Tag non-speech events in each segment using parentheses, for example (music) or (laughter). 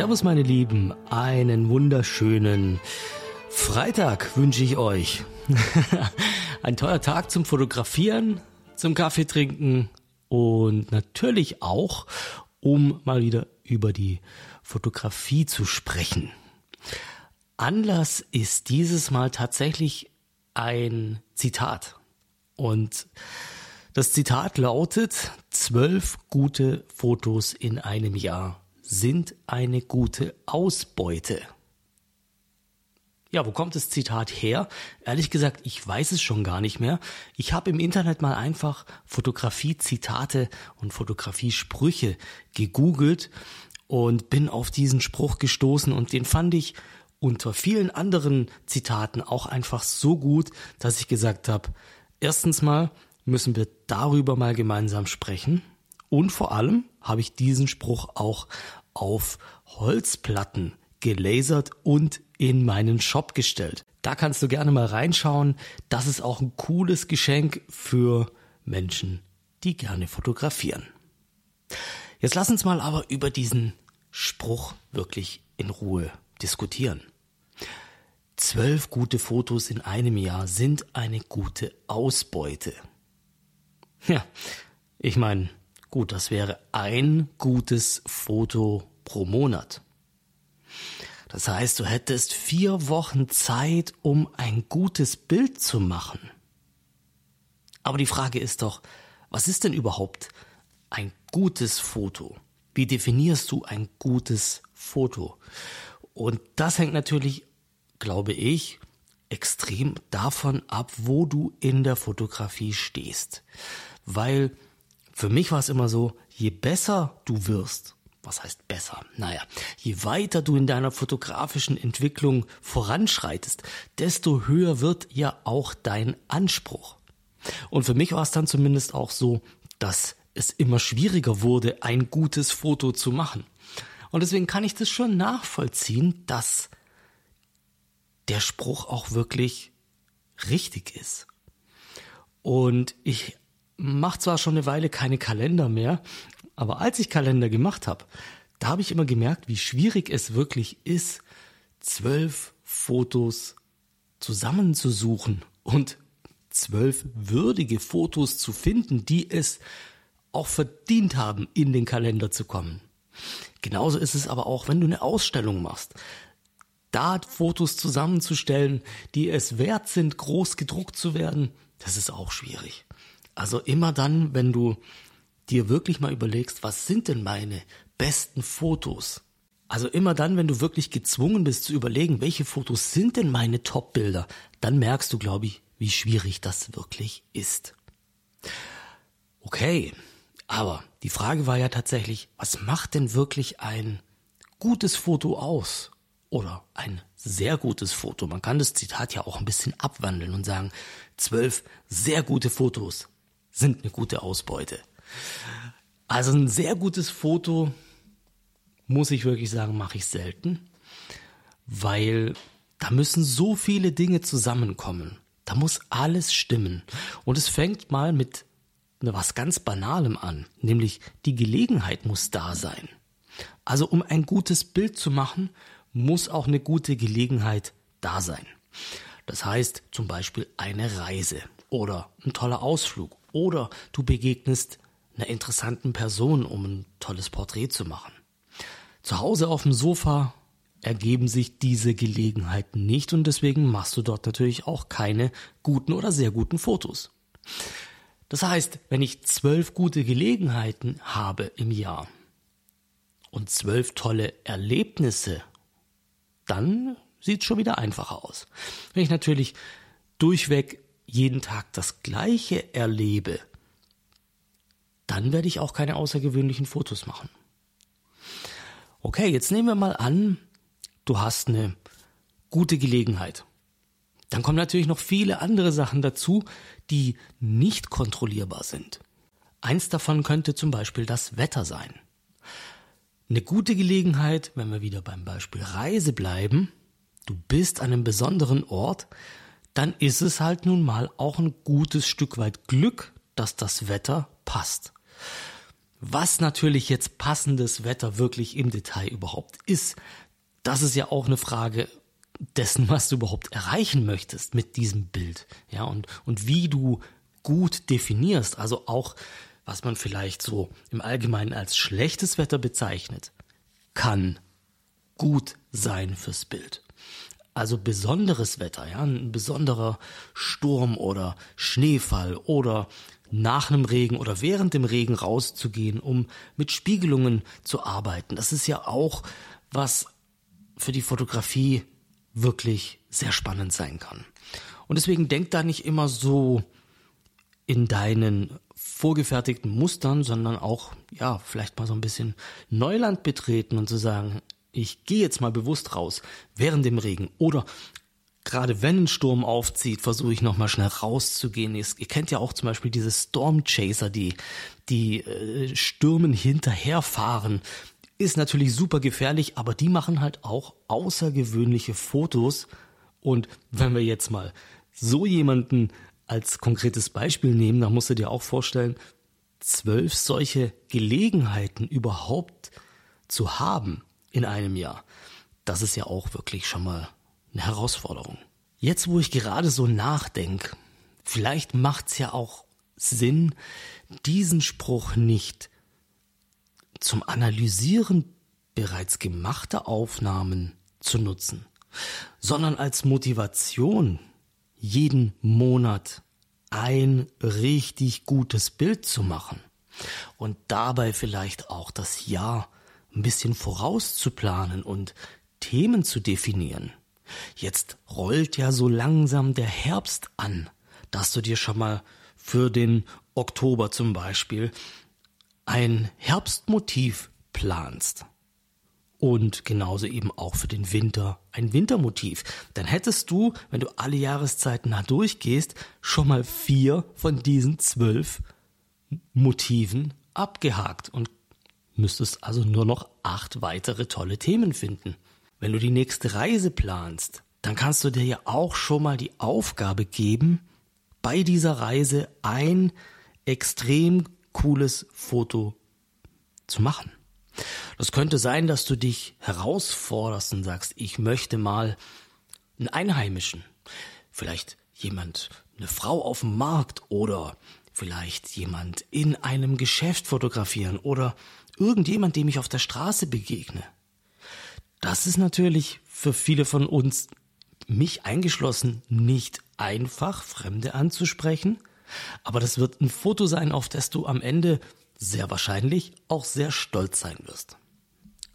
Servus meine Lieben, einen wunderschönen Freitag wünsche ich euch. (laughs) Ein toller Tag zum Fotografieren, zum Kaffee trinken und natürlich auch, um mal wieder über die Fotografie zu sprechen. Anlass ist dieses Mal tatsächlich ein Zitat. Und das Zitat lautet, zwölf gute Fotos in einem Jahr sind eine gute Ausbeute. Ja, wo kommt das Zitat her? Ehrlich gesagt, ich weiß es schon gar nicht mehr. Ich habe im Internet mal einfach Fotografie-Zitate und Fotografie-Sprüche gegoogelt und bin auf diesen Spruch gestoßen und den fand ich unter vielen anderen Zitaten auch einfach so gut, dass ich gesagt habe, erstens mal müssen wir darüber mal gemeinsam sprechen und vor allem habe ich diesen Spruch auch auf Holzplatten gelasert und in meinen Shop gestellt. Da kannst du gerne mal reinschauen. Das ist auch ein cooles Geschenk für Menschen, die gerne fotografieren. Jetzt lass uns mal aber über diesen Spruch wirklich in Ruhe diskutieren. Zwölf gute Fotos in einem Jahr sind eine gute Ausbeute. Ja, ich meine, gut, das wäre ein gutes Foto pro Monat. Das heißt, du hättest vier Wochen Zeit, um ein gutes Bild zu machen. Aber die Frage ist doch, was ist denn überhaupt ein gutes Foto? Wie definierst du ein gutes Foto? Und das hängt natürlich, glaube ich, extrem davon ab, wo du in der Fotografie stehst. Weil für mich war es immer so, je besser du wirst, was heißt besser? Naja, je weiter du in deiner fotografischen Entwicklung voranschreitest, desto höher wird ja auch dein Anspruch. Und für mich war es dann zumindest auch so, dass es immer schwieriger wurde, ein gutes Foto zu machen. Und deswegen kann ich das schon nachvollziehen, dass der Spruch auch wirklich richtig ist. Und ich mache zwar schon eine Weile keine Kalender mehr, aber als ich Kalender gemacht habe, da habe ich immer gemerkt, wie schwierig es wirklich ist, zwölf Fotos zusammenzusuchen und zwölf würdige Fotos zu finden, die es auch verdient haben, in den Kalender zu kommen. Genauso ist es aber auch, wenn du eine Ausstellung machst. Da Fotos zusammenzustellen, die es wert sind, groß gedruckt zu werden, das ist auch schwierig. Also immer dann, wenn du dir wirklich mal überlegst, was sind denn meine besten Fotos? Also immer dann, wenn du wirklich gezwungen bist zu überlegen, welche Fotos sind denn meine Top-Bilder, dann merkst du, glaube ich, wie schwierig das wirklich ist. Okay, aber die Frage war ja tatsächlich, was macht denn wirklich ein gutes Foto aus? Oder ein sehr gutes Foto. Man kann das Zitat ja auch ein bisschen abwandeln und sagen, zwölf sehr gute Fotos sind eine gute Ausbeute. Also ein sehr gutes Foto, muss ich wirklich sagen, mache ich selten, weil da müssen so viele Dinge zusammenkommen. Da muss alles stimmen. Und es fängt mal mit was ganz Banalem an, nämlich die Gelegenheit muss da sein. Also um ein gutes Bild zu machen, muss auch eine gute Gelegenheit da sein. Das heißt zum Beispiel eine Reise oder ein toller Ausflug oder du begegnest einer interessanten Person, um ein tolles Porträt zu machen. Zu Hause auf dem Sofa ergeben sich diese Gelegenheiten nicht und deswegen machst du dort natürlich auch keine guten oder sehr guten Fotos. Das heißt, wenn ich zwölf gute Gelegenheiten habe im Jahr und zwölf tolle Erlebnisse, dann sieht es schon wieder einfacher aus. Wenn ich natürlich durchweg jeden Tag das Gleiche erlebe, dann werde ich auch keine außergewöhnlichen Fotos machen. Okay, jetzt nehmen wir mal an, du hast eine gute Gelegenheit. Dann kommen natürlich noch viele andere Sachen dazu, die nicht kontrollierbar sind. Eins davon könnte zum Beispiel das Wetter sein. Eine gute Gelegenheit, wenn wir wieder beim Beispiel Reise bleiben, du bist an einem besonderen Ort, dann ist es halt nun mal auch ein gutes Stück weit Glück, dass das Wetter passt. was natürlich jetzt passendes Wetter wirklich im Detail überhaupt ist, das ist ja auch eine Frage dessen, was du überhaupt erreichen möchtest mit diesem Bild. Ja, und, und wie du gut definierst, also auch, was man vielleicht so im Allgemeinen als schlechtes Wetter bezeichnet, kann gut sein fürs Bild. Also besonderes Wetter, ja, ein besonderer Sturm oder Schneefall oder nach einem Regen oder während dem Regen rauszugehen, um mit Spiegelungen zu arbeiten. Das ist ja auch was für die Fotografie wirklich sehr spannend sein kann. Und deswegen denk da nicht immer so in deinen vorgefertigten Mustern, sondern auch, ja, vielleicht mal so ein bisschen Neuland betreten und zu sagen, ich gehe jetzt mal bewusst raus während dem Regen oder gerade wenn ein Sturm aufzieht, versuche ich nochmal schnell rauszugehen. Ihr, kennt ja auch zum Beispiel diese Storm Chaser, die, die äh, Stürmen hinterherfahren. Ist natürlich super gefährlich, aber die machen halt auch außergewöhnliche Fotos. Und wenn wir jetzt mal so jemanden als konkretes Beispiel nehmen, dann musst du dir auch vorstellen, zwölf solche Gelegenheiten überhaupt zu haben in einem Jahr. Das ist ja auch wirklich schon mal eine Herausforderung. Jetzt, wo ich gerade so nachdenke, vielleicht macht's ja auch Sinn, diesen Spruch nicht zum Analysieren bereits gemachter Aufnahmen zu nutzen, sondern als Motivation, jeden Monat ein richtig gutes Bild zu machen und dabei vielleicht auch das Jahr ein bisschen vorauszuplanen und Themen zu definieren. Jetzt rollt ja so langsam der Herbst an, dass du dir schon mal für den Oktober zum Beispiel ein Herbstmotiv planst. Und genauso eben auch für den Winter ein Wintermotiv. Dann hättest du, wenn du alle Jahreszeiten da durchgehst, schon mal vier von diesen zwölf Motiven abgehakt und müsstest also nur noch acht weitere tolle Themen finden. Wenn du die nächste Reise planst, dann kannst du dir ja auch schon mal die Aufgabe geben, bei dieser Reise ein extrem cooles Foto zu machen. Das könnte sein, dass du dich herausforderst und sagst, ich möchte mal einen Einheimischen, vielleicht jemand, eine Frau auf dem Markt oder vielleicht jemand in einem Geschäft fotografieren oder irgendjemand, dem ich auf der Straße begegne. Das ist natürlich für viele von uns, mich eingeschlossen, nicht einfach, Fremde anzusprechen. Aber das wird ein Foto sein, auf das du am Ende sehr wahrscheinlich auch sehr stolz sein wirst.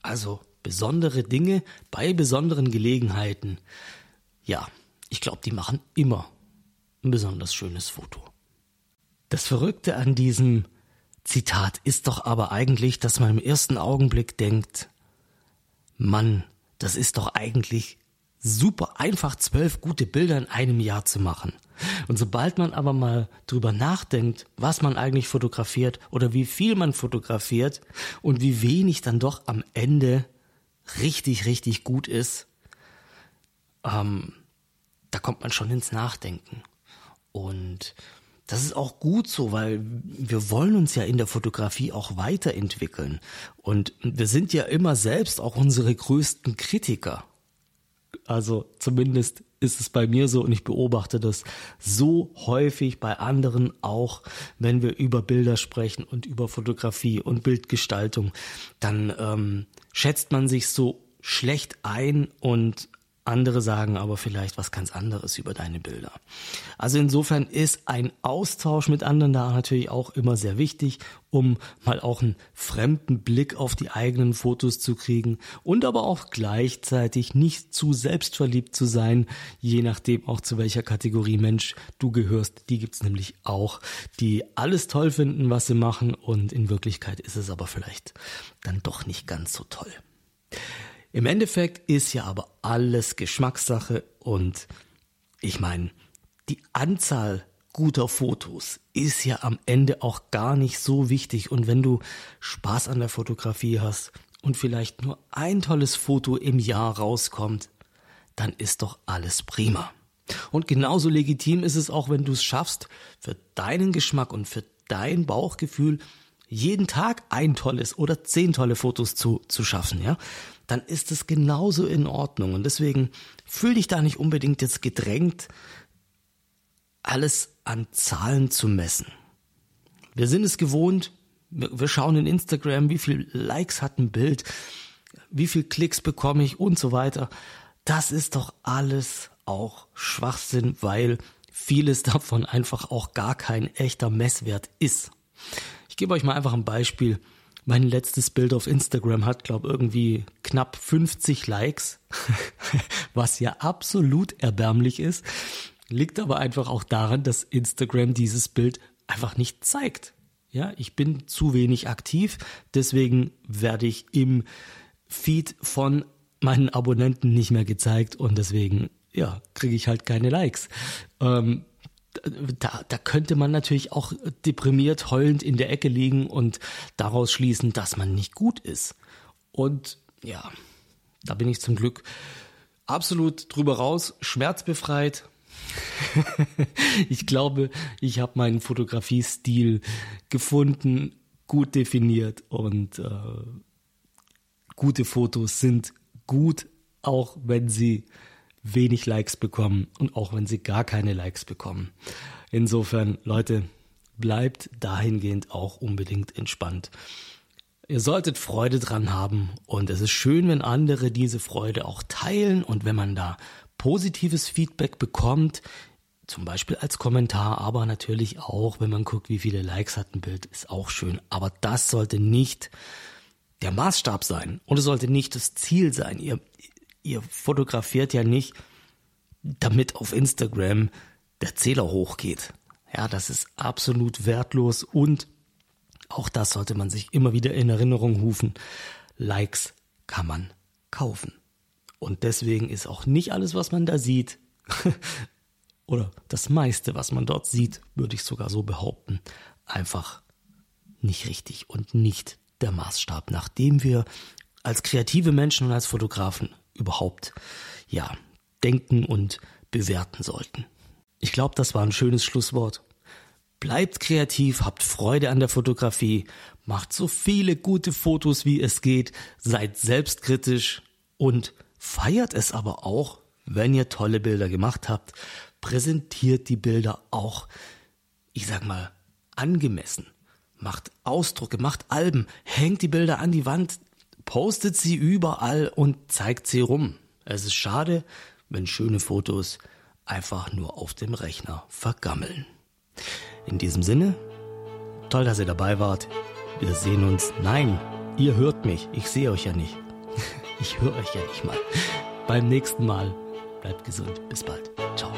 Also besondere Dinge bei besonderen Gelegenheiten. Ja, ich glaube, die machen immer ein besonders schönes Foto. Das Verrückte an diesem Zitat ist doch aber eigentlich, dass man im ersten Augenblick denkt, Mann, das ist doch eigentlich super einfach, zwölf gute Bilder in einem Jahr zu machen. Und sobald man aber mal drüber nachdenkt, was man eigentlich fotografiert oder wie viel man fotografiert und wie wenig dann doch am Ende richtig, richtig gut ist, ähm, da kommt man schon ins Nachdenken. Und das ist auch gut so, weil wir wollen uns ja in der Fotografie auch weiterentwickeln. Und wir sind ja immer selbst auch unsere größten Kritiker. Also zumindest ist es bei mir so und ich beobachte das so häufig bei anderen auch, wenn wir über Bilder sprechen und über Fotografie und Bildgestaltung, dann ähm, schätzt man sich so schlecht ein und andere sagen aber vielleicht was ganz anderes über deine Bilder. Also insofern ist ein Austausch mit anderen da natürlich auch immer sehr wichtig, um mal auch einen fremden Blick auf die eigenen Fotos zu kriegen und aber auch gleichzeitig nicht zu selbstverliebt zu sein, je nachdem auch zu welcher Kategorie Mensch du gehörst. Die gibt's nämlich auch, die alles toll finden, was sie machen und in Wirklichkeit ist es aber vielleicht dann doch nicht ganz so toll. Im Endeffekt ist ja aber alles Geschmackssache und ich meine, die Anzahl guter Fotos ist ja am Ende auch gar nicht so wichtig und wenn du Spaß an der Fotografie hast und vielleicht nur ein tolles Foto im Jahr rauskommt, dann ist doch alles prima. Und genauso legitim ist es auch, wenn du es schaffst, für deinen Geschmack und für dein Bauchgefühl jeden Tag ein tolles oder zehn tolle Fotos zu, zu schaffen, ja, dann ist es genauso in Ordnung. Und deswegen fühl dich da nicht unbedingt jetzt gedrängt, alles an Zahlen zu messen. Wir sind es gewohnt, wir schauen in Instagram, wie viel Likes hat ein Bild, wie viel Klicks bekomme ich und so weiter. Das ist doch alles auch Schwachsinn, weil vieles (laughs) davon einfach auch gar kein echter Messwert ist. Ich gebe euch mal einfach ein Beispiel. Mein letztes Bild auf Instagram hat, glaube irgendwie knapp 50 Likes, (laughs) was ja absolut erbärmlich ist. Liegt aber einfach auch daran, dass Instagram dieses Bild einfach nicht zeigt. Ja, ich bin zu wenig aktiv, deswegen werde ich im Feed von meinen Abonnenten nicht mehr gezeigt und deswegen, ja, kriege ich halt keine Likes. Ähm, da, da könnte man natürlich auch deprimiert, heulend in der Ecke liegen und daraus schließen, dass man nicht gut ist. Und ja, da bin ich zum Glück absolut drüber raus, schmerzbefreit. (laughs) ich glaube, ich habe meinen Fotografiestil gefunden, gut definiert und äh, gute Fotos sind gut, auch wenn sie wenig Likes bekommen und auch wenn sie gar keine Likes bekommen. Insofern, Leute, bleibt dahingehend auch unbedingt entspannt. Ihr solltet Freude dran haben und es ist schön, wenn andere diese Freude auch teilen und wenn man da positives Feedback bekommt, zum Beispiel als Kommentar, aber natürlich auch, wenn man guckt, wie viele Likes hat ein Bild, ist auch schön. Aber das sollte nicht der Maßstab sein und es sollte nicht das Ziel sein. Ihr, ihr fotografiert ja nicht, damit auf Instagram der Zähler hochgeht. Ja, das ist absolut wertlos und auch das sollte man sich immer wieder in Erinnerung rufen. Likes kann man kaufen. Und deswegen ist auch nicht alles, was man da sieht, (laughs) oder das meiste, was man dort sieht, würde ich sogar so behaupten, einfach nicht richtig und nicht der Maßstab, nach dem wir als kreative Menschen und als Fotografen überhaupt, ja, denken und bewerten sollten. Ich glaube, das war ein schönes Schlusswort. Bleibt kreativ, habt Freude an der Fotografie, macht so viele gute Fotos wie es geht, seid selbstkritisch und feiert es aber auch, wenn ihr tolle Bilder gemacht habt, präsentiert die Bilder auch, ich sag mal, angemessen. Macht Ausdrucke, macht Alben, hängt die Bilder an die Wand, postet sie überall und zeigt sie rum. Es ist schade, wenn schöne Fotos einfach nur auf dem Rechner vergammeln. In diesem Sinne, toll, dass ihr dabei wart. Wir sehen uns. Nein, ihr hört mich. Ich sehe euch ja nicht. (laughs) Ich höre euch ja nicht mal. Beim nächsten Mal. Bleibt gesund. Bis bald. Ciao.